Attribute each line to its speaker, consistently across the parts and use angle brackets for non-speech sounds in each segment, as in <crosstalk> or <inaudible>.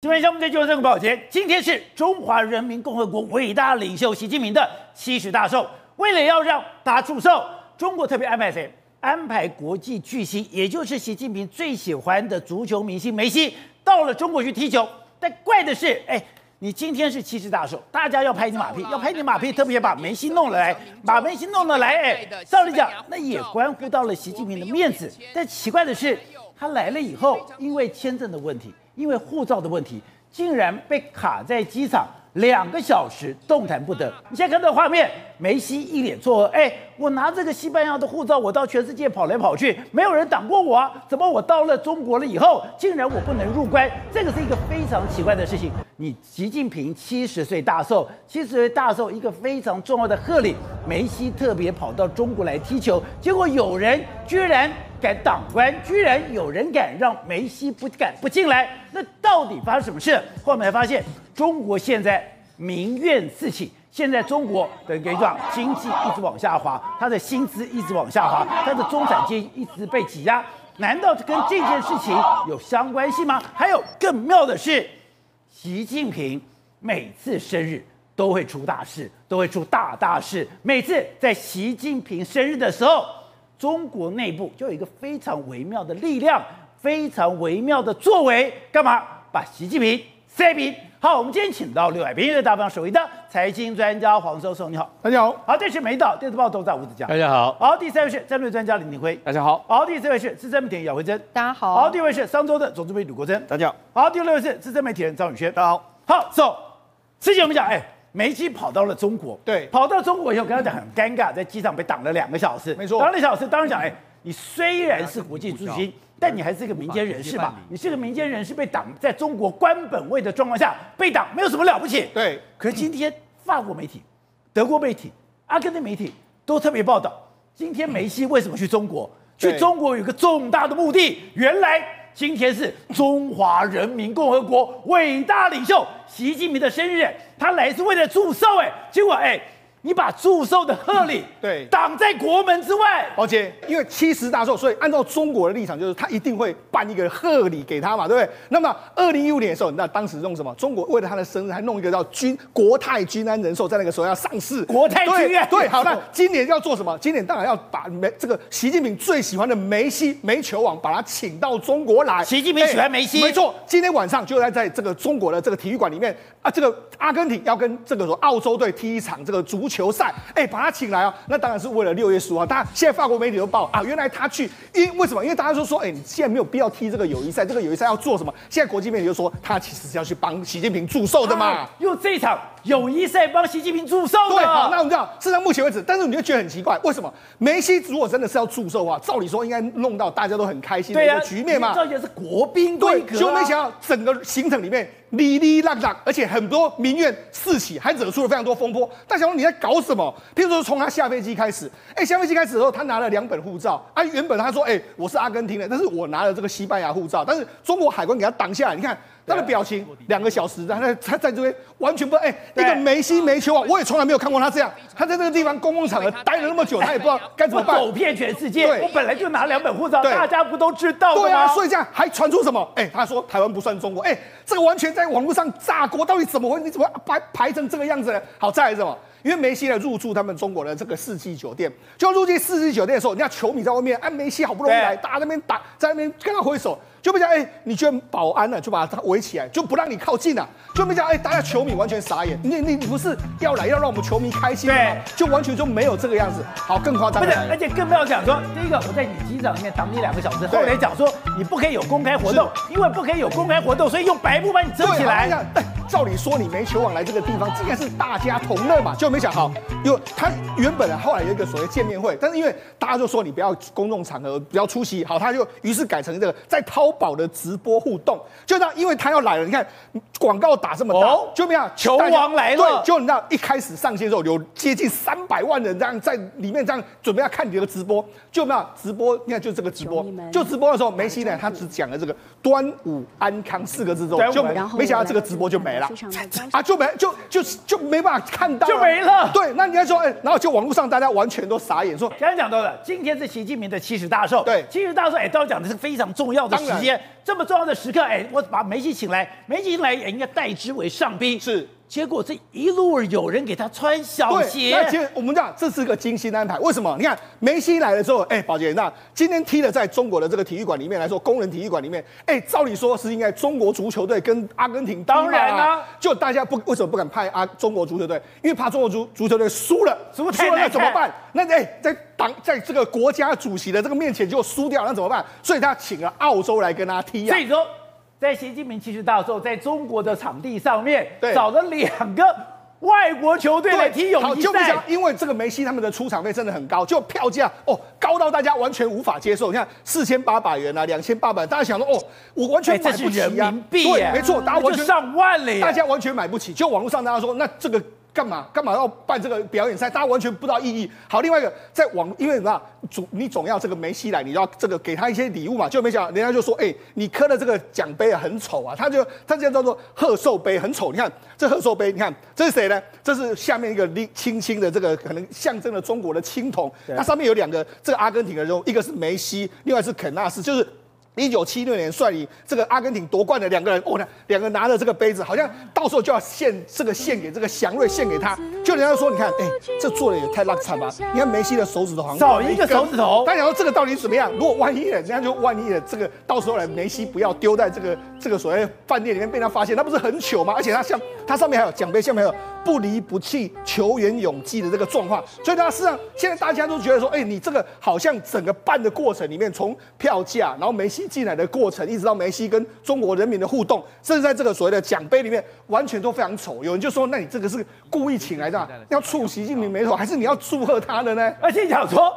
Speaker 1: 今天项目在就这个保洁，今天是中华人民共和国伟大领袖习近平的七十大寿。为了要让他祝寿，中国特别安排谁？安排国际巨星，也就是习近平最喜欢的足球明星梅西到了中国去踢球。但怪的是，哎，你今天是七十大寿，大家要拍你马屁，要拍你马屁，特别把梅西弄了来，把梅西弄了来，哎，照理讲，那也关乎到了习近平的面子。但奇怪的是，他来了以后，因为签证的问题。因为护照的问题，竟然被卡在机场两个小时，动弹不得。你现在看到画面，梅西一脸错愕，哎，我拿这个西班牙的护照，我到全世界跑来跑去，没有人挡过我啊，怎么我到了中国了以后，竟然我不能入关？这个是一个非常奇怪的事情。你习近平七十岁大寿，七十岁大寿一个非常重要的贺礼，梅西特别跑到中国来踢球，结果有人居然。敢挡关，居然有人敢让梅西不敢不进来，那到底发生什么事？后面才发现，中国现在民怨四起，现在中国的给状经济一直往下滑，他的薪资一直往下滑，他的中产阶级一直被挤压，难道这跟这件事情有相关性吗？还有更妙的是，习近平每次生日都会出大事，都会出大大事，每次在习近平生日的时候。中国内部就有一个非常微妙的力量，非常微妙的作为，干嘛把习近平塞平？好，我们今天请到六海平的大方首位的财经专家黄授受，你好，
Speaker 2: 大家好。
Speaker 1: 好，这是梅岛电子报董事长吴子嘉，
Speaker 2: 大家好。
Speaker 1: 好，第三位是战略专家林廷辉，
Speaker 2: 大家好。
Speaker 1: 好，第四位是资深媒体人姚慧珍，
Speaker 3: 大家好。
Speaker 1: 好，第五位是商周的总主编吕国珍，
Speaker 2: 大家好。
Speaker 1: 好，第六位是资深媒体人张宇轩，
Speaker 2: 大家好。
Speaker 1: 好，走。之前我们讲，哎。梅西跑到了中国，
Speaker 2: 对，
Speaker 1: 跑到中国以后，跟他讲很尴尬，在机场被挡了两个小时。
Speaker 2: 没错，
Speaker 1: 挡了两个小时，当然讲，哎，你虽然是国际巨星，但你还是一个民间人士嘛，你是个民间人士被挡，在中国官本位的状况下被挡，没有什么了不起。
Speaker 2: 对，
Speaker 1: 可是今天法国媒体、德国媒体、阿根廷媒体都特别报道，今天梅西为什么去中国？去中国有个重大的目的，原来。今天是中华人民共和国伟大领袖习近平的生日，他来是为了祝寿，哎，结果哎。你把祝寿的贺礼对挡在国门之外，
Speaker 2: 而且因为七十大寿，所以按照中国的立场，就是他一定会办一个贺礼给他嘛，对不对？那么二零一五年的时候，那当时用什么？中国为了他的生日，还弄一个叫军国泰君安人寿，在那个时候要上市。
Speaker 1: 国泰君安
Speaker 2: 对，好，那今年要做什么？今年当然要把梅这个习近平最喜欢的梅西梅球王，把他请到中国来。
Speaker 1: 习近平喜欢梅西，
Speaker 2: 没错。今天晚上就在在这个中国的这个体育馆里面啊，这个阿根廷要跟这个说澳洲队踢一场这个足。球赛，哎，把他请来哦，那当然是为了六月十五号。大家现在法国媒体都报啊，原来他去，因为什么？因为大家都说，哎，你现在没有必要踢这个友谊赛，这个友谊赛要做什么？现在国际媒体就说，他其实是要去帮习近平祝寿的嘛，
Speaker 1: 用这一场友谊赛帮习近平祝寿。
Speaker 2: 对，好，那我们知道，事实上目前为止，但是你就觉得很奇怪，为什么梅西如果真的是要祝寿的话，照理说应该弄到大家都很开心的一个局面嘛？
Speaker 1: 照理是国宾规格，
Speaker 2: 就没想到整个行程里面。哩哩啦啦，而且很多民怨四起，还惹出了非常多风波。大家说你在搞什么？譬如说从他下飞机开始，哎，下飞机开始的时候，他拿了两本护照啊。原本他说，哎，我是阿根廷的，但是我拿了这个西班牙护照，但是中国海关给他挡下来。你看。他的表情，两个小时，然后他在这边完全不哎，那个梅西梅球啊，我也从来没有看过他这样。他在这个地方公共场合待了那么久，他也不知道该怎么办。
Speaker 1: 走遍全世界，我本来就拿两本护照，大家不都知道吗？
Speaker 2: 对啊，所以这样还传出什么？哎，他说台湾不算中国，哎，这个完全在网络上炸锅，到底怎么回事？你怎么排排成这个样子呢？好，再来什么？因为梅西呢入住他们中国的这个四季酒店，就入住四季酒店的时候，人家球迷在外面，哎，梅西好不容易来，大家那边打，在那边跟他挥手。就没讲哎，你居然保安呢、啊？就把他围起来，就不让你靠近了、啊。就没讲哎，大家球迷完全傻眼。你你你不是要来要让我们球迷开心吗？对，就完全就没有这个样子。好，更夸张。不是，
Speaker 1: 而且更不要讲说，第一个我在你机场里面挡你两个小时，后来讲说你不可以有公开活动，因为不可以有公开活动，所以用白布把你遮起来。
Speaker 2: 哎，照理说你没球网来这个地方，应该是大家同乐嘛，就没想好。因为他原本啊，后来有一个所谓见面会，但是因为大家就说你不要公众场合不要出席，好，他就于是改成这个在。淘宝的直播互动，就这样，因为他要来了，你看广告打这么大，哦、就没有
Speaker 1: 球王来了。
Speaker 2: 对，就你知道一开始上线的时候有接近三百万人这样在里面这样准备要看你的直播，就没有直播，你看就这个直播，就直播的时候，梅西呢他只讲了这个端午安康四个字之后，就没想到这个直播就没啊，就没就就就没办法看到，
Speaker 1: 就没了。
Speaker 2: 对，那你要说，哎，然后就网络上大家完全都傻眼，说
Speaker 1: 刚才讲到了，今天是习近平的七十大寿，
Speaker 2: 对，
Speaker 1: 七十大寿，哎，都要讲的是非常重要的时间，这么重要的时刻，哎，我把梅西请来，梅西请来也应该代之为上宾，
Speaker 2: 是。
Speaker 1: 结果这一路有人给他穿小鞋。
Speaker 2: 那其实我们讲这是个精心安排。为什么？你看梅西来了之后，哎，宝杰，那今天踢的在中国的这个体育馆里面来说，工人体育馆里面，哎，照理说是应该中国足球队跟阿根廷。
Speaker 1: 当然啦，
Speaker 2: 就大家不为什么不敢派阿中国足球队？因为怕中国足足球队输了，输了那怎么办？那哎，在党在这个国家主席的这个面前就输掉，那怎么办？所以他请了澳洲来跟他踢啊。
Speaker 1: 所以说。在习近平七十大寿，在中国的场地上面
Speaker 2: 对
Speaker 1: 找了两个外国球队来踢友谊赛。
Speaker 2: 就不想，因为这个梅西他们的出场费真的很高，就票价哦高到大家完全无法接受。你看四千八百元啊，两千八百，大家想说哦，我完全买不起啊。
Speaker 1: 欸、人民币
Speaker 2: 对，没错，大家完全
Speaker 1: 上万了，
Speaker 2: 大家完全买不起。就网络上大家说，那这个。干嘛干嘛要办这个表演赛？大家完全不知道意义。好，另外一个在网，因为什么？总你总要这个梅西来，你要这个给他一些礼物嘛。就没想到人家就说，哎、你刻的这个奖杯啊，很丑啊。他就他这样叫做贺寿杯，很丑。你看这贺寿杯，你看这是谁呢？这是下面一个青青的这个，可能象征了中国的青铜。它上面有两个这个阿根廷的人物，一个是梅西，另外是肯纳斯，就是。一九七六年率领这个阿根廷夺冠的两个人，哦，两个拿着这个杯子，好像到时候就要献这个献给这个祥瑞，献给他。就人家说，你看，哎，这做的也太烂惨吧？你看梅西的手指头好像
Speaker 1: 少一个手指头。
Speaker 2: 大家说这个到底怎么样？如果万一人家就万一了这个到时候来梅西不要丢在这个这个所谓饭店里面被他发现，那不是很糗吗？而且他像他上面还有奖杯，下面还有不离不弃、球员永继的这个状况。所以他事实上现在大家都觉得说，哎，你这个好像整个办的过程里面，从票价，然后梅西进来的过程。一直到梅西跟中国人民的互动，甚至在这个所谓的奖杯里面，完全都非常丑。有人就说：“那你这个是故意请来的，要触习近平眉头，还是你要祝贺他的呢？”
Speaker 1: 而且想说，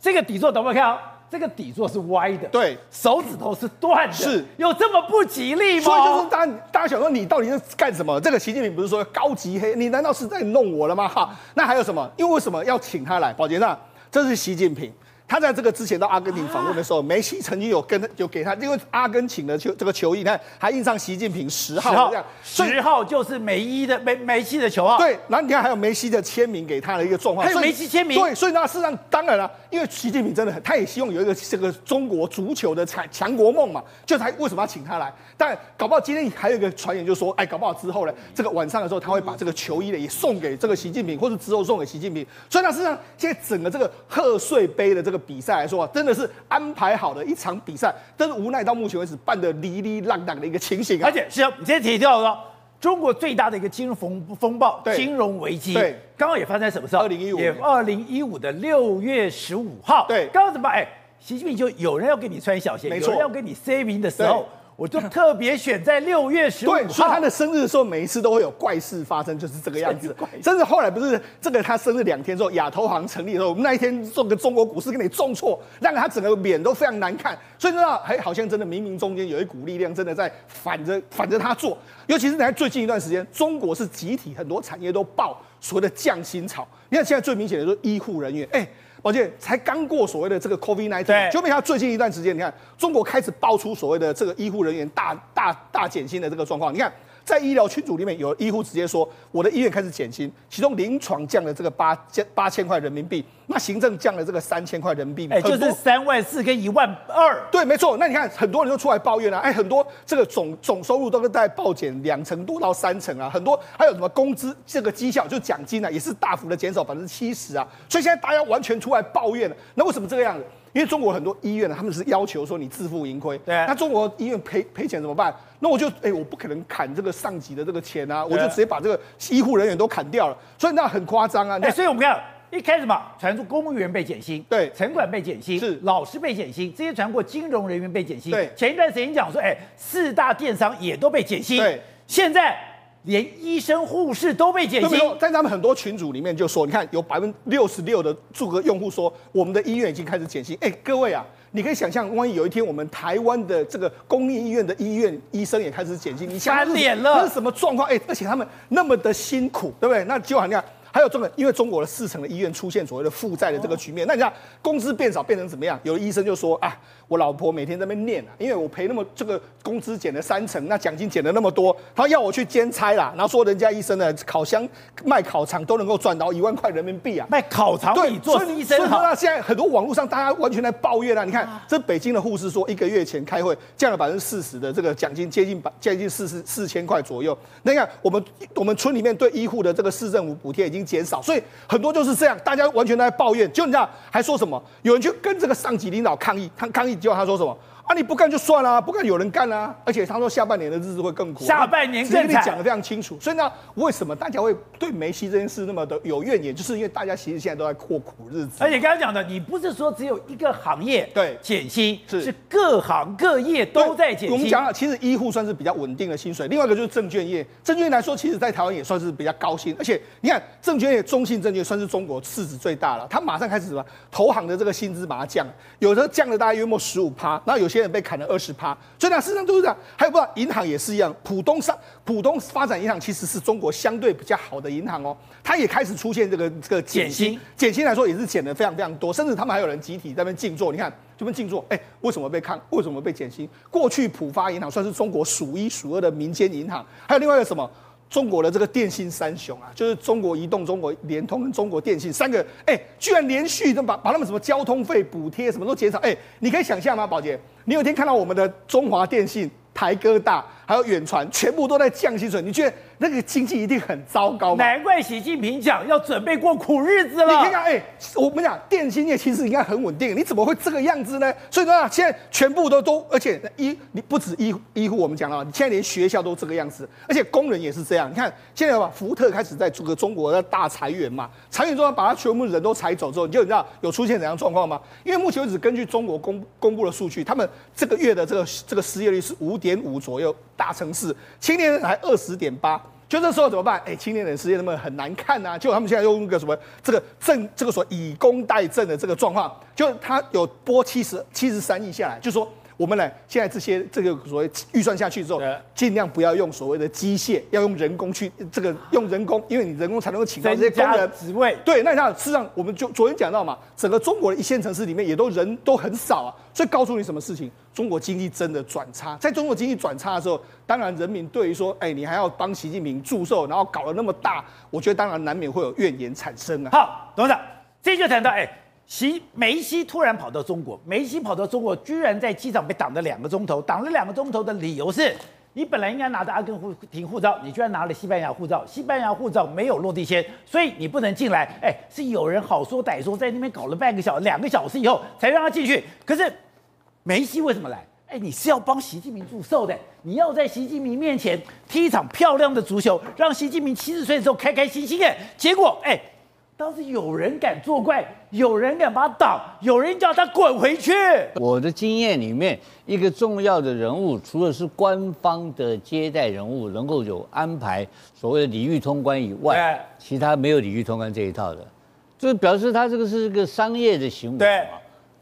Speaker 1: 这个底座等会看啊，这个底座是歪的，
Speaker 2: 对，
Speaker 1: 手指头是断的，
Speaker 2: 是
Speaker 1: 有这么不吉利吗？
Speaker 2: 所以就是大家大家想说，你到底是干什么？这个习近平不是说高级黑？你难道是在弄我了吗？哈，那还有什么？因为为什么要请他来？保洁那这是习近平。他在这个之前到阿根廷访问的时候，梅西曾经有跟他有给他，因为阿根廷的球这个球衣，你看还印上习近平十号这样，
Speaker 1: 十号就是梅伊的梅梅西的球号。
Speaker 2: 对，然后你看还有梅西的签名给他的一个状况，
Speaker 1: 还有梅西签名。
Speaker 2: 对，所以那事实上当然了，因为习近平真的很，他也希望有一个这个中国足球的强强国梦嘛，就他为什么要请他来？但搞不好今天还有一个传言，就说，哎，搞不好之后呢，这个晚上的时候他会把这个球衣呢也送给这个习近平，或者之后送给习近平。所以那事实上现在整个这个贺岁杯的这个比赛来说啊，真的是安排好的一场比赛，但是无奈到目前为止办的哩哩浪浪的一个情形啊。
Speaker 1: 而且是啊，你今天提到说，中国最大的一个金融风风暴，金融危机，
Speaker 2: 对，
Speaker 1: 刚刚也发生在什么时候？
Speaker 2: 二零一五，
Speaker 1: 也二零一五的六月十五号。
Speaker 2: 对，
Speaker 1: 刚刚怎么办？哎，习近平就有人要给你穿小鞋，有人要给你 saving 的时候。我就特别选在六月十五号，
Speaker 2: 对，所以他的生日的时候，每一次都会有怪事发生，就是这个样子。甚至后来不是这个他生日两天之后，亚投行成立的时候，我们那一天做个中国股市给你重挫，让他整个脸都非常难看。所以知道，哎好像真的冥冥中间有一股力量，真的在反着反着他做。尤其是在最近一段时间，中国是集体很多产业都爆所谓的降薪潮。你看现在最明显的就是医护人员，哎。而且才刚过所谓的这个 COVID-19，就没想到最近一段时间，你看中国开始爆出所谓的这个医护人员大大大减薪的这个状况，你看。在医疗群组里面，有医护直接说，我的医院开始减薪，其中临床降了这个八千八千块人民币，那行政降了这个三千块人民币，
Speaker 1: 哎，就是三万四跟一万二。
Speaker 2: 对，没错。那你看，很多人都出来抱怨啊，哎，很多这个总总收入都是在暴减两成多到三成啊，很多还有什么工资这个绩效就奖金啊，也是大幅的减少百分之七十啊，所以现在大家完全出来抱怨了。那为什么这个样子？因为中国很多医院呢，他们是要求说你自负盈亏。
Speaker 1: 对。
Speaker 2: 那中国医院赔赔钱怎么办？那我就哎，我不可能砍这个上级的这个钱啊，我就直接把这个医护人员都砍掉了。所以那很夸张啊。
Speaker 1: 哎，所以我们看一开始嘛，传出公务员被减薪，
Speaker 2: 对，
Speaker 1: 城管被减薪，
Speaker 2: 是
Speaker 1: 老师被减薪，这些传过金融人员被减薪。
Speaker 2: 对。
Speaker 1: 前一段时间讲说，哎，四大电商也都被减薪。
Speaker 2: 对。
Speaker 1: 现在。连医生护士都被减薪，
Speaker 2: 在他们很多群组里面就说，你看有百分之六十六的注册用户说，我们的医院已经开始减薪。哎，各位啊，你可以想象，万一有一天我们台湾的这个公立医院的医院医生也开始减薪，你想
Speaker 1: 翻脸了，
Speaker 2: 那是什么状况？哎，而且他们那么的辛苦，对不对？那就好像。还有中国，因为中国的四成的医院出现所谓的负债的这个局面，那你看工资变少变成怎么样？有的医生就说啊，我老婆每天在那边念啊，因为我赔那么这个工资减了三成，那奖金减了那么多，她要我去兼差啦，然后说人家医生呢，烤箱卖烤肠都能够赚到一万块人民币啊，
Speaker 1: 卖烤肠对做医生好。
Speaker 2: 所以说现在很多网络上大家完全在抱怨啊，你看这北京的护士说，一个月前开会降了百分之四十的这个奖金，接近百接近四十四千块左右。那你看我们我们村里面对医护的这个市政府补贴已经减少，所以很多就是这样，大家完全都在抱怨。就你知道还说什么？有人去跟这个上级领导抗议，他抗议结果他说什么？啊！你不干就算了，不干有人干啊！而且他说下半年的日子会更苦，
Speaker 1: 下半年更惨。
Speaker 2: 跟你讲的非常清楚。所以呢，为什么大家会对梅西这件事那么的有怨言？就是因为大家其实现在都在过苦日子。
Speaker 1: 而且刚刚讲的，你不是说只有一个行业
Speaker 2: 对
Speaker 1: 减薪，是是各行各业都在减薪。
Speaker 2: 我们讲了，其实医护算是比较稳定的薪水。另外一个就是证券业，证券业来说，其实在台湾也算是比较高薪。而且你看，证券业中信证券算是中国市值最大了，它马上开始什么投行的这个薪资把它降，有的降了大概约莫十五趴，然后有些人被砍了二十。趴，所以呢，事实上都是这样。还有不知道，银行也是一样。浦东上浦东发展银行其实是中国相对比较好的银行哦，它也开始出现这个这个减薪，减薪来说也是减的非常非常多，甚至他们还有人集体在那边静坐。你看这边静坐，哎，为什么被看？为什么被减薪？过去浦发银行算是中国数一数二的民间银行，还有另外一个什么？中国的这个电信三雄啊，就是中国移动、中国联通跟中国电信三个，哎，居然连续都把把他们什么交通费补贴什么都减少，哎，你可以想象吗，宝杰？你有一天看到我们的中华电信、台哥大还有远传，全部都在降薪水，你觉得？那个经济一定很糟糕，
Speaker 1: 难怪习近平讲要准备过苦日子了。
Speaker 2: 你看看，哎，我们讲电信业其实应该很稳定，你怎么会这个样子呢？所以说啊，现在全部都都，而且医你不止医医护，我们讲了，你现在连学校都这个样子，而且工人也是这样。你看现在吧，福特开始在这个中国的大裁员嘛，裁员之后把他全部人都裁走之后，你就你知道有出现怎样状况吗？因为目前为止，根据中国公公布的数据，他们这个月的这个这个失业率是五点五左右，大城市青年人才二十点八。就这时候怎么办？哎，青年人失业他们很难看呐、啊。就他们现在用一个什么这个政，这个所以工代政的这个状况，就他有拨七十七十三亿下来，就说我们呢现在这些这个所谓预算下去之后，尽量不要用所谓的机械，要用人工去这个用人工，因为你人工才能够请到这些工人职位。对，那你看，事实上我们就昨天讲到嘛，整个中国的一线城市里面也都人都很少啊，所以告诉你什么事情？中国经济真的转差，在中国经济转差的时候，当然人民对于说，哎，你还要帮习近平祝寿，然后搞得那么大，我觉得当然难免会有怨言产生啊。
Speaker 1: 好，董事长，这就谈到，哎，习梅西突然跑到中国，梅西跑到中国，居然在机场被挡了两个钟头，挡了两个钟头的理由是，你本来应该拿着阿根廷护照，你居然拿了西班牙护照，西班牙护照没有落地签，所以你不能进来。哎，是有人好说歹说，在那边搞了半个小时、两个小时以后才让他进去，可是。梅西为什么来？哎，你是要帮习近平祝寿的，你要在习近平面前踢一场漂亮的足球，让习近平七十岁的时候开开心心的。结果，哎，当时有人敢作怪，有人敢把他挡，有人叫他滚回去。
Speaker 3: 我的经验里面，一个重要的人物，除了是官方的接待人物，能够有安排所谓的礼遇通关以外，其他没有礼遇通关这一套的，就是表示他这个是一个商业的行为。
Speaker 1: 对。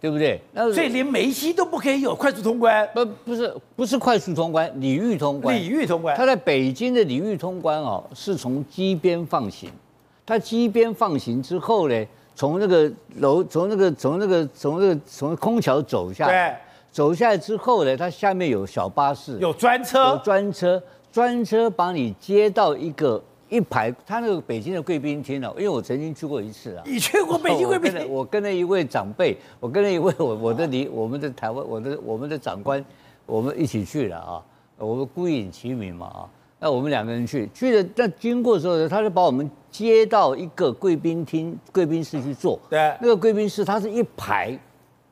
Speaker 3: 对不对？
Speaker 1: 那所以连梅西都不可以有快速通关？
Speaker 3: 不，不是，不是快速通关，礼遇通关。
Speaker 1: 礼遇通关。
Speaker 3: 他在北京的礼遇通关哦，是从机边放行。他机边放行之后呢，从那个楼，从那个，从那个，从那个，从空桥走下来。走下来之后呢，他下面有小巴士，
Speaker 1: 有专车，
Speaker 3: 有专车，专车把你接到一个。一排，他那个北京的贵宾厅呢？因为我曾经去过一次啊。
Speaker 1: 你去过北京贵宾厅？<laughs>
Speaker 3: 我跟了一位长辈，我跟了一位我我的离 <laughs> 我们的台湾我的我们的长官，我们一起去了啊。我们孤影齐名嘛啊。那我们两个人去去了，但经过的时候，他就把我们接到一个贵宾厅贵宾室去坐。对。那个贵宾室它是一排，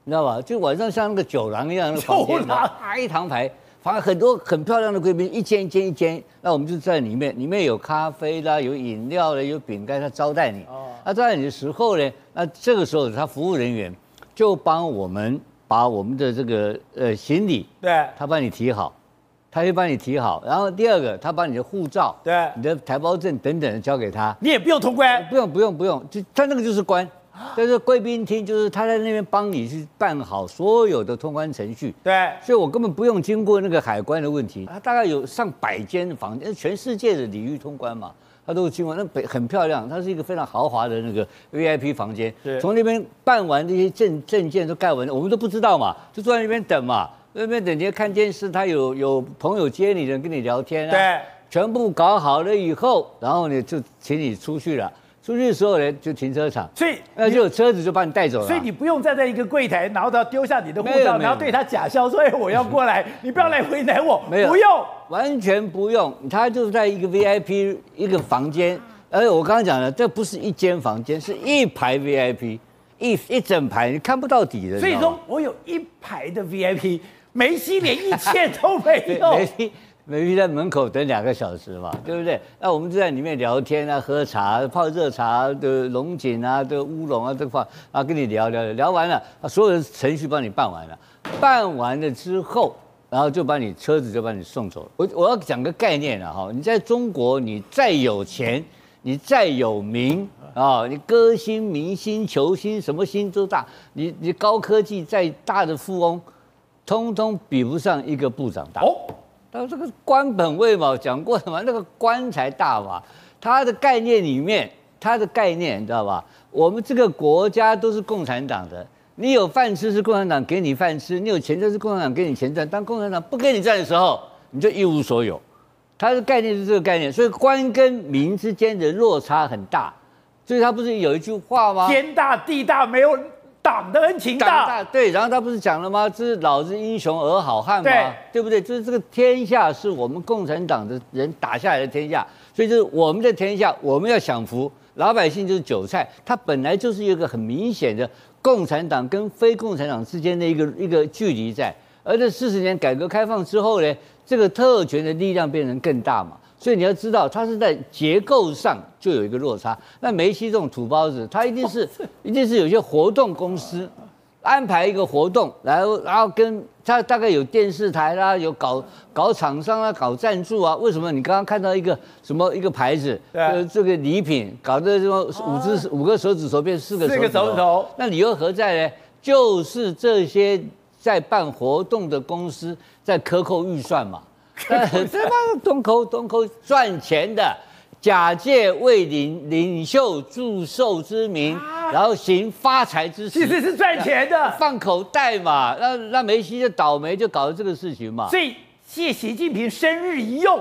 Speaker 3: 你知道吧？就晚上像那个酒廊一样那个房间，啊一堂排。反正很多很漂亮的贵宾，一间一间一间，那我们就在里面，里面有咖啡啦，有饮料啦，有饼干，他招待你。哦。那招待你的时候呢，那这个时候他服务人员就帮我们把我们的这个呃行李，对，他帮你提好，他就帮你提好。然后第二个，他把你的护照，对，你的台胞证等等的交给他。
Speaker 1: 你也不用通关，
Speaker 3: 不用不用不用，就他那个就是关。但是贵宾厅，就是他在那边帮你去办好所有的通关程序。对，所以我根本不用经过那个海关的问题。他大概有上百间房间，全世界的礼遇通关嘛，他都经过那北很漂亮，它是一个非常豪华的那个 VIP 房间。
Speaker 1: 对
Speaker 3: 从那边办完这些证证件都盖完，我们都不知道嘛，就坐在那边等嘛，那边等你看电视，他有有朋友接你的，跟你聊天啊。
Speaker 1: 对，
Speaker 3: 全部搞好了以后，然后呢就请你出去了。出去的时候呢，就停车场，
Speaker 1: 所以
Speaker 3: 那就有车子就把你带走了。
Speaker 1: 所以你不用站在一个柜台，然后他丢下你的护照，然后对他假笑说：“哎，我要过来，<laughs> 你不要来为难我。”
Speaker 3: 没有，
Speaker 1: 不用，
Speaker 3: 完全不用。他就是在一个 VIP 一个房间，而且我刚刚讲了，这不是一间房间，是一排 VIP，一一整排，你看不到底的。
Speaker 1: 所以说我有一排的 VIP，梅西连一切都没有。<laughs>
Speaker 3: 梅西。梅西在门口等两个小时嘛，对不对？那我们就在里面聊天啊，喝茶，泡热茶的龙井啊，的乌龙啊，这个啊，跟你聊聊聊，聊完了，所有的程序帮你办完了，办完了之后，然后就把你车子就把你送走了。我我要讲个概念了哈，你在中国，你再有钱，你再有名啊，你歌星、明星、球星，什么星都大，你你高科技再大的富翁，通通比不上一个部长大。哦。他说这个官本位嘛，讲过什么？那个官才大嘛。他的概念里面，他的概念你知道吧？我们这个国家都是共产党的，你有饭吃是共产党给你饭吃，你有钱赚是共产党给你钱赚。当共产党不给你赚的时候，你就一无所有。他的概念是这个概念，所以官跟民之间的落差很大。所以他不是有一句话吗？
Speaker 1: 天大地大，没有。党的恩情大，
Speaker 3: 大，对，然后他不是讲了吗？这是老子英雄儿好汉嘛？
Speaker 1: 对，
Speaker 3: 对不对？就是这个天下是我们共产党的人打下来的天下，所以就是我们的天下，我们要享福，老百姓就是韭菜。它本来就是一个很明显的共产党跟非共产党之间的一个一个距离在。而这四十年改革开放之后呢，这个特权的力量变成更大嘛。所以你要知道，它是在结构上就有一个落差。那梅西这种土包子，他一定是 <laughs> 一定是有些活动公司安排一个活动，然后然后跟他大概有电视台啦，有搞搞厂商啊，搞赞助啊。为什么你刚刚看到一个什么一个牌子？呃，这个礼品搞的什么五只五个手指头变四个？四个手指头。那理由何在呢？就是这些在办活动的公司在克扣预算嘛。<laughs> 这帮东口东口赚钱的，假借为领领袖祝寿之名，然后行发财之事，
Speaker 1: 其实是赚钱的，
Speaker 3: 放口袋嘛。那那梅西就倒霉，就搞了这个事情嘛。
Speaker 1: 所以借习近平生日一用，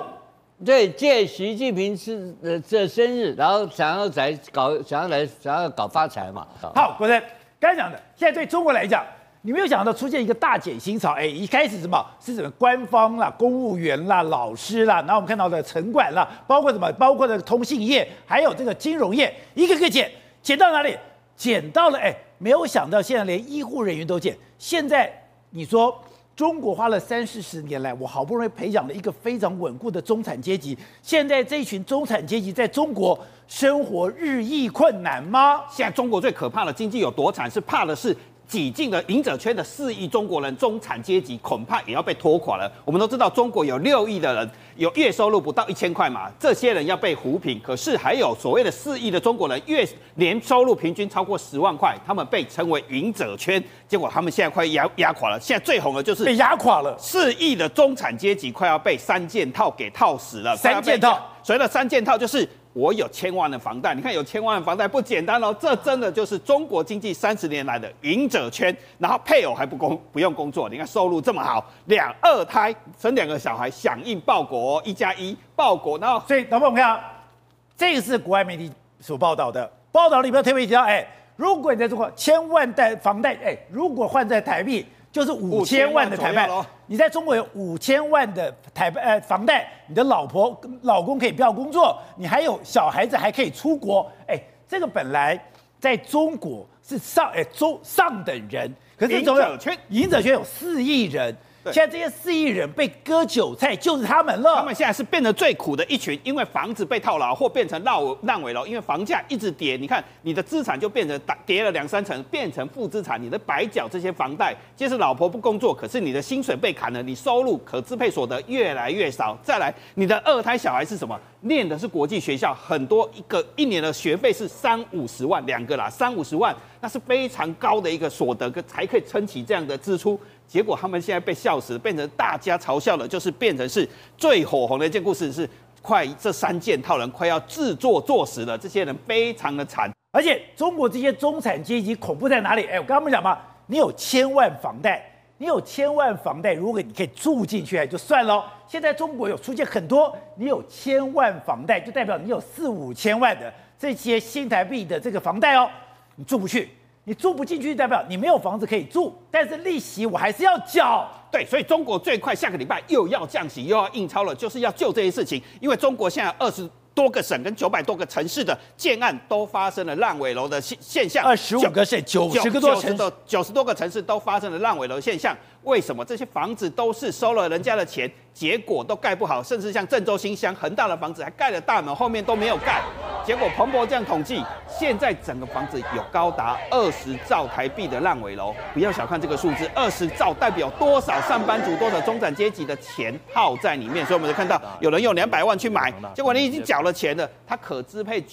Speaker 3: 对，借习近平是呃这生日，然后想要来搞，想要来想要搞发财嘛。
Speaker 1: 好，国生刚才讲的，现在对中国来讲。你没有想到出现一个大减薪潮，哎，一开始什么是什么官方啦、公务员啦、老师啦，然后我们看到的城管啦，包括什么，包括的通信业，还有这个金融业，一个个减，减到哪里？减到了，哎，没有想到现在连医护人员都减。现在你说中国花了三四十年来，我好不容易培养了一个非常稳固的中产阶级，现在这一群中产阶级在中国生活日益困难吗？
Speaker 4: 现在中国最可怕的经济有多惨？是怕的是。挤进了赢者圈的四亿中国人，中产阶级恐怕也要被拖垮了。我们都知道，中国有六亿的人有月收入不到一千块嘛，这些人要被扶贫。可是还有所谓的四亿的中国人，月年收入平均超过十万块，他们被称为赢者圈。结果他们现在快压压垮了。现在最红的就是
Speaker 1: 被压垮了，
Speaker 4: 四亿的中产阶级快要被三件套给套死了。
Speaker 1: 三件套，
Speaker 4: 所谓的三件套就是。我有千万的房贷，你看有千万的房贷不简单哦，这真的就是中国经济三十年来的赢者圈。然后配偶还不工不用工作，你看收入这么好，两二胎生两个小孩响应报国，一加一报国。然后
Speaker 1: 所以，老婆我们看，这个是国外媒体所报道的，报道里面特别提到，哎，如果你在中国千万贷房贷，哎，如果换在台币。就是五千万的台币，你在中国有五千万的台币呃房贷，你的老婆老公可以不要工作，你还有小孩子还可以出国，哎，这个本来在中国是上哎中上等人，可是总有赢者圈有四亿人。现在这些四亿人被割韭菜，就是他们了。
Speaker 4: 他们现在是变得最苦的一群，因为房子被套牢或变成烂烂尾楼，因为房价一直跌。你看，你的资产就变成跌了两三成，变成负资产。你的白缴这些房贷，即使老婆不工作，可是你的薪水被砍了，你收入可支配所得越来越少。再来，你的二胎小孩是什么？念的是国际学校，很多一个一年的学费是三五十万，两个啦，三五十万，那是非常高的一个所得，才可以撑起这样的支出。结果他们现在被笑死了，变成大家嘲笑的，就是变成是最火红的一件故事是快这三件套人快要自作作死了，这些人非常的惨。
Speaker 1: 而且中国这些中产阶级恐怖在哪里？哎，我刚刚不讲嘛，你有千万房贷，你有千万房贷，如果你可以住进去，就算了。现在中国有出现很多，你有千万房贷，就代表你有四五千万的这些新台币的这个房贷哦，你住不去。你住不进去，代表你没有房子可以住，但是利息我还是要缴。
Speaker 4: 对，所以中国最快下个礼拜又要降息，又要印钞了，就是要救这些事情。因为中国现在二十多个省跟九百多个城市的建案都发生了烂尾楼的现现象，
Speaker 1: 二十五个省，九十个多城市，
Speaker 4: 九十多个城市都发生了烂尾楼现象。为什么这些房子都是收了人家的钱，结果都盖不好，甚至像郑州新乡恒大的房子还盖了大门，后面都没有盖。结果彭博这样统计，现在整个房子有高达二十兆台币的烂尾楼。不要小看这个数字，二十兆代表多少上班族、多少中产阶级的钱耗在里面。所以我们就看到有人用两百万去买，结果你已经缴了钱了，他可支配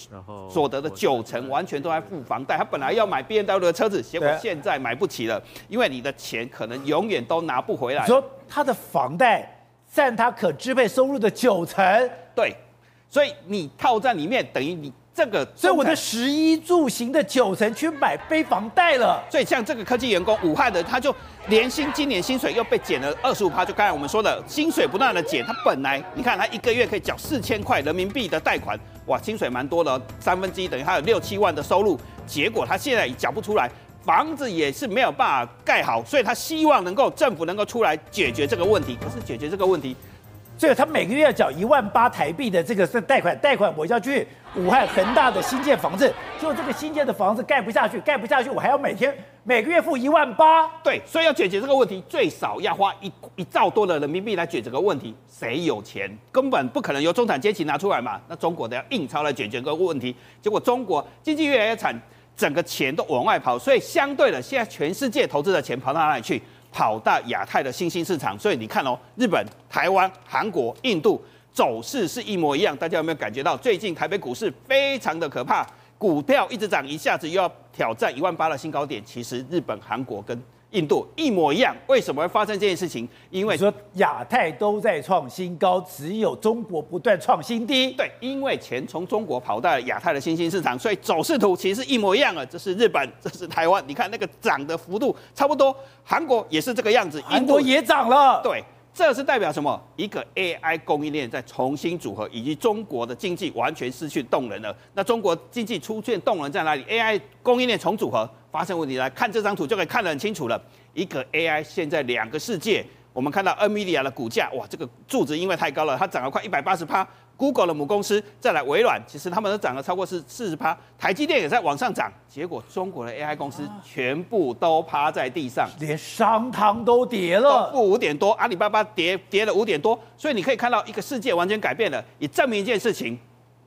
Speaker 4: 所得的九成完全都在付房贷。他本来要买 BMW 的车子，结果现在买不起了，因为你的钱可能永远都拿不回来。
Speaker 1: 你说他的房贷占他可支配收入的九成，
Speaker 4: 对。所以你套在里面，等于你这个，
Speaker 1: 所以我的十一住行的九成去买背房贷了。
Speaker 4: 所以像这个科技员工，武汉的他就年薪今年薪水又被减了二十五趴，就刚才我们说的，薪水不断的减，他本来你看他一个月可以缴四千块人民币的贷款，哇，薪水蛮多的，三分之一等于他有六七万的收入，结果他现在也缴不出来，房子也是没有办法盖好，所以他希望能够政府能够出来解决这个问题，可是解决这个问题。
Speaker 1: 所以他每个月要缴一万八台币的这个是贷款，贷款我要去武汉恒大的新建房子，就这个新建的房子盖不下去，盖不下去，我还要每天每个月付一万八。
Speaker 4: 对，所以要解决这个问题，最少要花一一兆多的人民币来解决这个问题。谁有钱？根本不可能由中产阶级拿出来嘛。那中国的要印钞来解决这个问题，结果中国经济越来越惨，整个钱都往外跑，所以相对的，现在全世界投资的钱跑到哪里去？跑到亚太的新兴市场，所以你看哦，日本、台湾、韩国、印度走势是一模一样。大家有没有感觉到最近台北股市非常的可怕？股票一直涨，一下子又要挑战一万八的新高点。其实日本、韩国跟印度一模一样，为什么会发生这件事情？因为
Speaker 1: 说亚太都在创新高，只有中国不断创新低。
Speaker 4: 对，因为钱从中国跑到了亚太的新兴市场，所以走势图其实是一模一样的。这是日本，这是台湾，你看那个涨的幅度差不多。韩国也是这个样子，
Speaker 1: 韩国也涨了。
Speaker 4: 对，这是代表什么？一个 AI 供应链在重新组合，以及中国的经济完全失去动能了。那中国经济出现动能在哪里？AI 供应链重组合。发生问题来看这张图就可以看得很清楚了。一个 AI 现在两个世界，我们看到 NVIDIA 的股价，哇，这个柱子因为太高了，它涨了快一百八十趴。Google 的母公司再来微软，其实他们都涨了超过是四十趴。台积电也在往上涨，结果中国的 AI 公司全部都趴在地上，
Speaker 1: 连商汤都跌了，
Speaker 4: 负五点多，阿里巴巴跌跌了五点多。所以你可以看到一个世界完全改变了，也证明一件事情。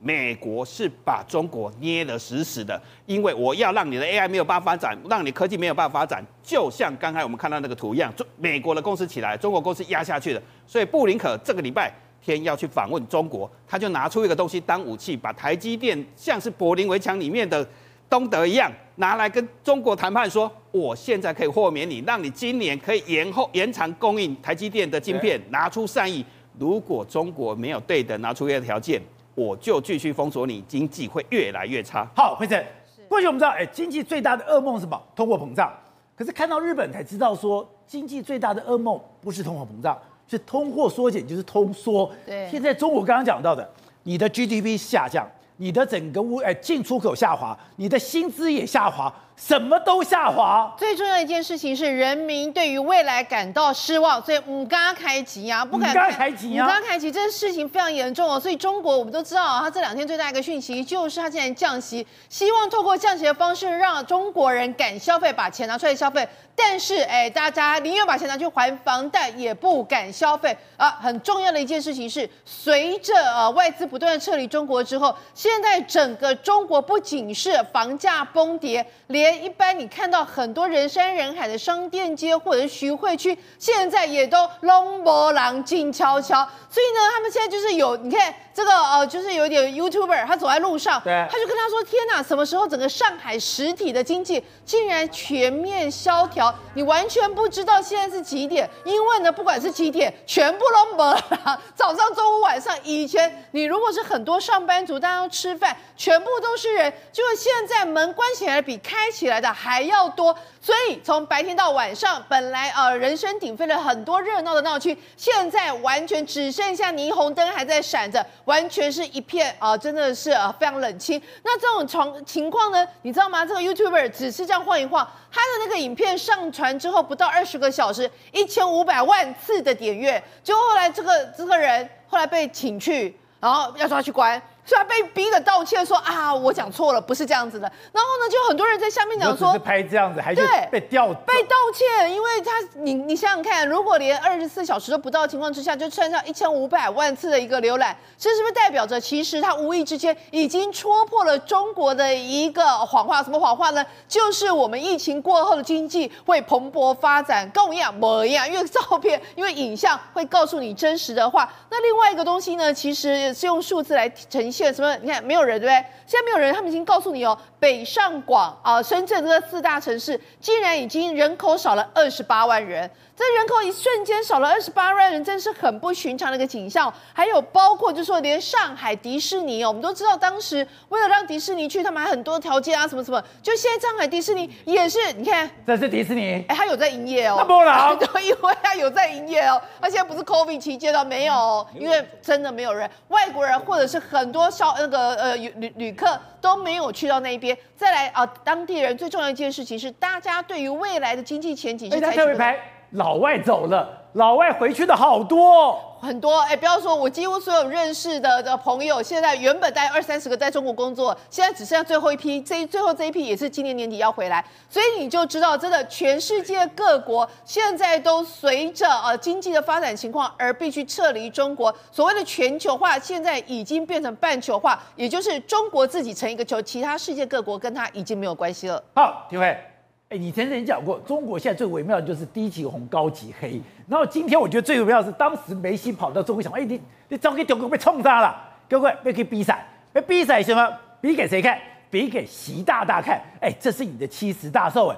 Speaker 4: 美国是把中国捏得死死的，因为我要让你的 AI 没有办法发展，让你科技没有办法发展，就像刚才我们看到那个图一样，中美国的公司起来，中国公司压下去了。所以布林肯这个礼拜天要去访问中国，他就拿出一个东西当武器，把台积电像是柏林围墙里面的东德一样，拿来跟中国谈判，说我现在可以豁免你，让你今年可以延后延长供应台积电的晶片，拿出善意。如果中国没有对等拿出一个条件。我就继续封锁你，经济会越来越差。
Speaker 1: 好，辉诚，过去我们知道，哎，经济最大的噩梦是什么？通货膨胀。可是看到日本才知道，说经济最大的噩梦不是通货膨胀，是通货缩减，就是通缩。
Speaker 5: 对。
Speaker 1: 现在中国刚刚讲到的，你的 GDP 下降，你的整个物哎进出口下滑，你的薪资也下滑。什么都下滑，
Speaker 5: 最重要一件事情是人民对于未来感到失望，所以五嘎开机啊，不敢
Speaker 1: 开机啊，
Speaker 5: 五嘎开机，这个事情非常严重哦。所以中国我们都知道啊，他这两天最大一个讯息就是他现在降息，希望透过降息的方式让中国人敢消费，把钱拿出来消费。但是哎，大家宁愿把钱拿去还房贷，也不敢消费啊。很重要的一件事情是，随着呃外资不断的撤离中国之后，现在整个中国不仅是房价崩跌，连一般你看到很多人山人海的商店街或者徐汇区，现在也都冷波浪静悄悄。所以呢，他们现在就是有你看这个呃，就是有一点 YouTuber，他走在路上，
Speaker 1: 对，
Speaker 5: 他就跟他说：“天哪，什么时候整个上海实体的经济竟然全面萧条？你完全不知道现在是几点，因为呢，不管是几点，全部都没了。早上、中午、晚上，以前你如果是很多上班族，大家都吃饭，全部都是人，就是现在门关起来比开起来的还要多。所以从白天到晚上，本来呃人声鼎沸了很多热闹的闹区，现在完全只剩下霓虹灯还在闪着。”完全是一片啊、真的是啊非常冷清。那这种情情况呢，你知道吗？这个 YouTuber 只是这样晃一晃，他的那个影片上传之后不到二十个小时，一千五百万次的点阅，就后来这个这个人后来被请去，然后要抓去关。所以他被逼的道歉说啊，我讲错了，不是这样子的。然后呢，就很多人在下面讲说，
Speaker 1: 是拍这样子，还是被调
Speaker 5: 被道歉，因为他你你想想看，如果连二十四小时都不到的情况之下，就创下一千五百万次的一个浏览，这是不是代表着其实他无意之间已经戳破了中国的一个谎话？什么谎话呢？就是我们疫情过后的经济会蓬勃发展，跟我一样模一样，因为照片，因为影像会告诉你真实的话。那另外一个东西呢，其实是用数字来呈现。什么？你看没有人，对不对？现在没有人，他们已经告诉你哦，北上广啊，深圳这四大城市，竟然已经人口少了二十八万人。这人口一瞬间少了二十八万人，真是很不寻常的一个景象。还有包括就是说，连上海迪士尼哦，我们都知道，当时为了让迪士尼去，他们还很多条件啊，什么什么。就现在上海迪士尼也是，你看，
Speaker 1: 这是迪士尼，
Speaker 5: 哎，他有在营业哦。<laughs>
Speaker 1: 那不了，<laughs>
Speaker 5: 对，因为他有在营业哦。他现在不是 COVID 期间的，没有哦，因为真的没有人，外国人或者是很多消那个呃旅旅客都没有去到那边。再来啊，当地人最重要一件事情是，大家对于未来的经济前景是采取的。
Speaker 1: 老外走了，老外回去的好多
Speaker 5: 很多。哎，不要说，我几乎所有认识的的朋友，现在原本大概二三十个在中国工作，现在只剩下最后一批。这最后这一批也是今年年底要回来，所以你就知道，真的全世界各国现在都随着呃经济的发展情况而必须撤离中国。所谓的全球化，现在已经变成半球化，也就是中国自己成一个球，其他世界各国跟它已经没有关系了。
Speaker 1: 好，廷辉。哎，你曾经讲过，中国现在最微妙的就是低级红、高级黑。然后今天我觉得最微妙的是，当时梅西跑到中国想，哎，你你早给丢给被冲杀了，各位被可以比赛，被比赛什么？比给谁看？比给习大大看。哎，这是你的七十大寿哎，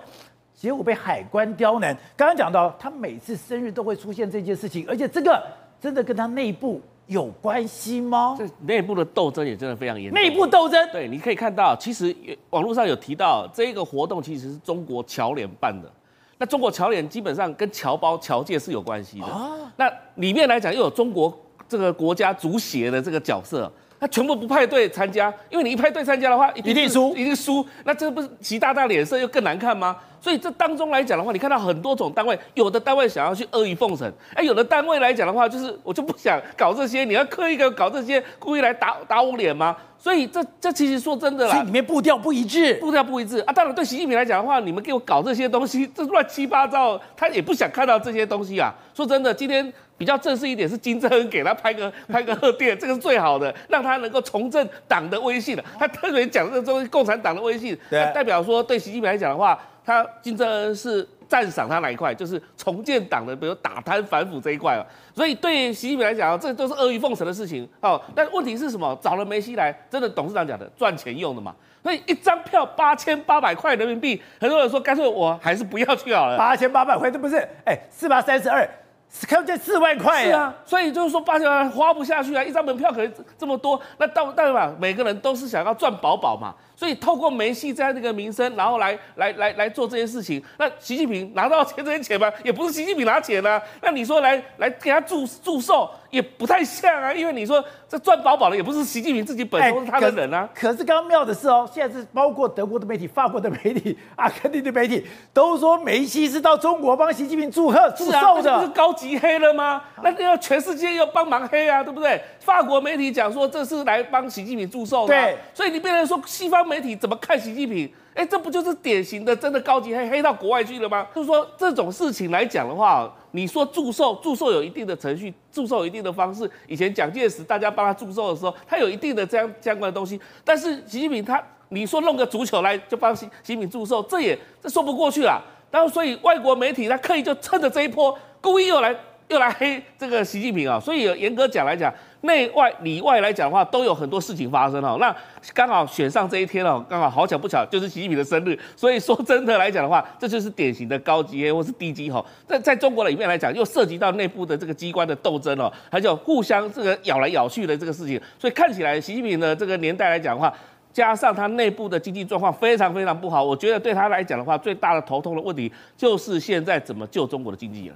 Speaker 1: 结果被海关刁难。刚刚讲到，他每次生日都会出现这件事情，而且这个真的跟他内部。有关系吗？
Speaker 6: 这内部的斗争也真的非常严重。
Speaker 1: 内部斗争，
Speaker 6: 对，你可以看到，其实网络上有提到，这个活动其实是中国侨联办的。那中国侨联基本上跟侨胞、侨界是有关系的。啊，那里面来讲又有中国这个国家足协的这个角色，他全部不派队参加，因为你一派队参加的话，一定输，一定输。那这不是习大大脸色又更难看吗？所以这当中来讲的话，你看到很多种单位，有的单位想要去阿谀奉承，哎，有的单位来讲的话，就是我就不想搞这些，你要刻意的搞这些，故意来打打我脸吗？所以这这其实说真的啦，
Speaker 1: 所以里面步调不一致，
Speaker 6: 步调不一致啊。当然对习近平来讲的话，你们给我搞这些东西，这乱七八糟，他也不想看到这些东西啊。说真的，今天比较正式一点是金正恩给他拍个 <laughs> 拍个贺电，这个是最好的，让他能够重振党的威信的。他特别讲这个东西，共产党的威信，对，代表说对习近平来讲的话。他金正恩是赞赏他哪一块？就是重建党的，比如打贪反腐这一块啊。所以对习近平来讲，这都是阿谀奉承的事情。哦，但问题是什么？找了梅西来，真的董事长讲的赚钱用的嘛？所以一张票八千八百块人民币，很多人说干脆我还是不要去好了。
Speaker 1: 八千八百块，这不是？哎，四八三十二，看这四万块呀、啊。
Speaker 6: 所以就是说八千万花不下去啊，一张门票可能这么多，那到代表每个人都是想要赚饱饱嘛。所以透过梅西这样的一个名声，然后来来来来做这件事情。那习近平拿到钱这些钱吗？也不是习近平拿钱啊。那你说来来给他祝祝寿，也不太像啊。因为你说这赚饱饱的，也不是习近平自己本身，是他的人啊。
Speaker 1: 可是刚刚妙的是哦，现在是包括德国的媒体、法国的媒体、阿根廷的媒体，都说梅西是到中国帮习近平祝贺祝寿的，
Speaker 6: 不是高级黑了吗？那要全世界要帮忙黑啊，对不对？法国媒体讲说这是来帮习近平祝寿的，
Speaker 1: 对。
Speaker 6: 所以你变成说西方。媒体怎么看习近平？哎，这不就是典型的真的高级黑黑到国外去了吗？就是说这种事情来讲的话，你说祝寿，祝寿有一定的程序，祝寿有一定的方式。以前蒋介石大家帮他祝寿的时候，他有一定的这样相关的东西。但是习近平他，你说弄个足球来就帮习习近平祝寿，这也这说不过去了。然后所以外国媒体他刻意就趁着这一波，故意又来。又来黑这个习近平啊，所以严格讲来讲，内外里外来讲的话，都有很多事情发生哦。那刚好选上这一天哦，刚好好巧不巧就是习近平的生日，所以说真的来讲的话，这就是典型的高级 A 或是低级哈。在在中国的里面来讲，又涉及到内部的这个机关的斗争哦，还有互相这个咬来咬去的这个事情，所以看起来习近平的这个年代来讲的话。加上他内部的经济状况非常非常不好，我觉得对他来讲的话，最大的头痛的问题就是现在怎么救中国的经济了。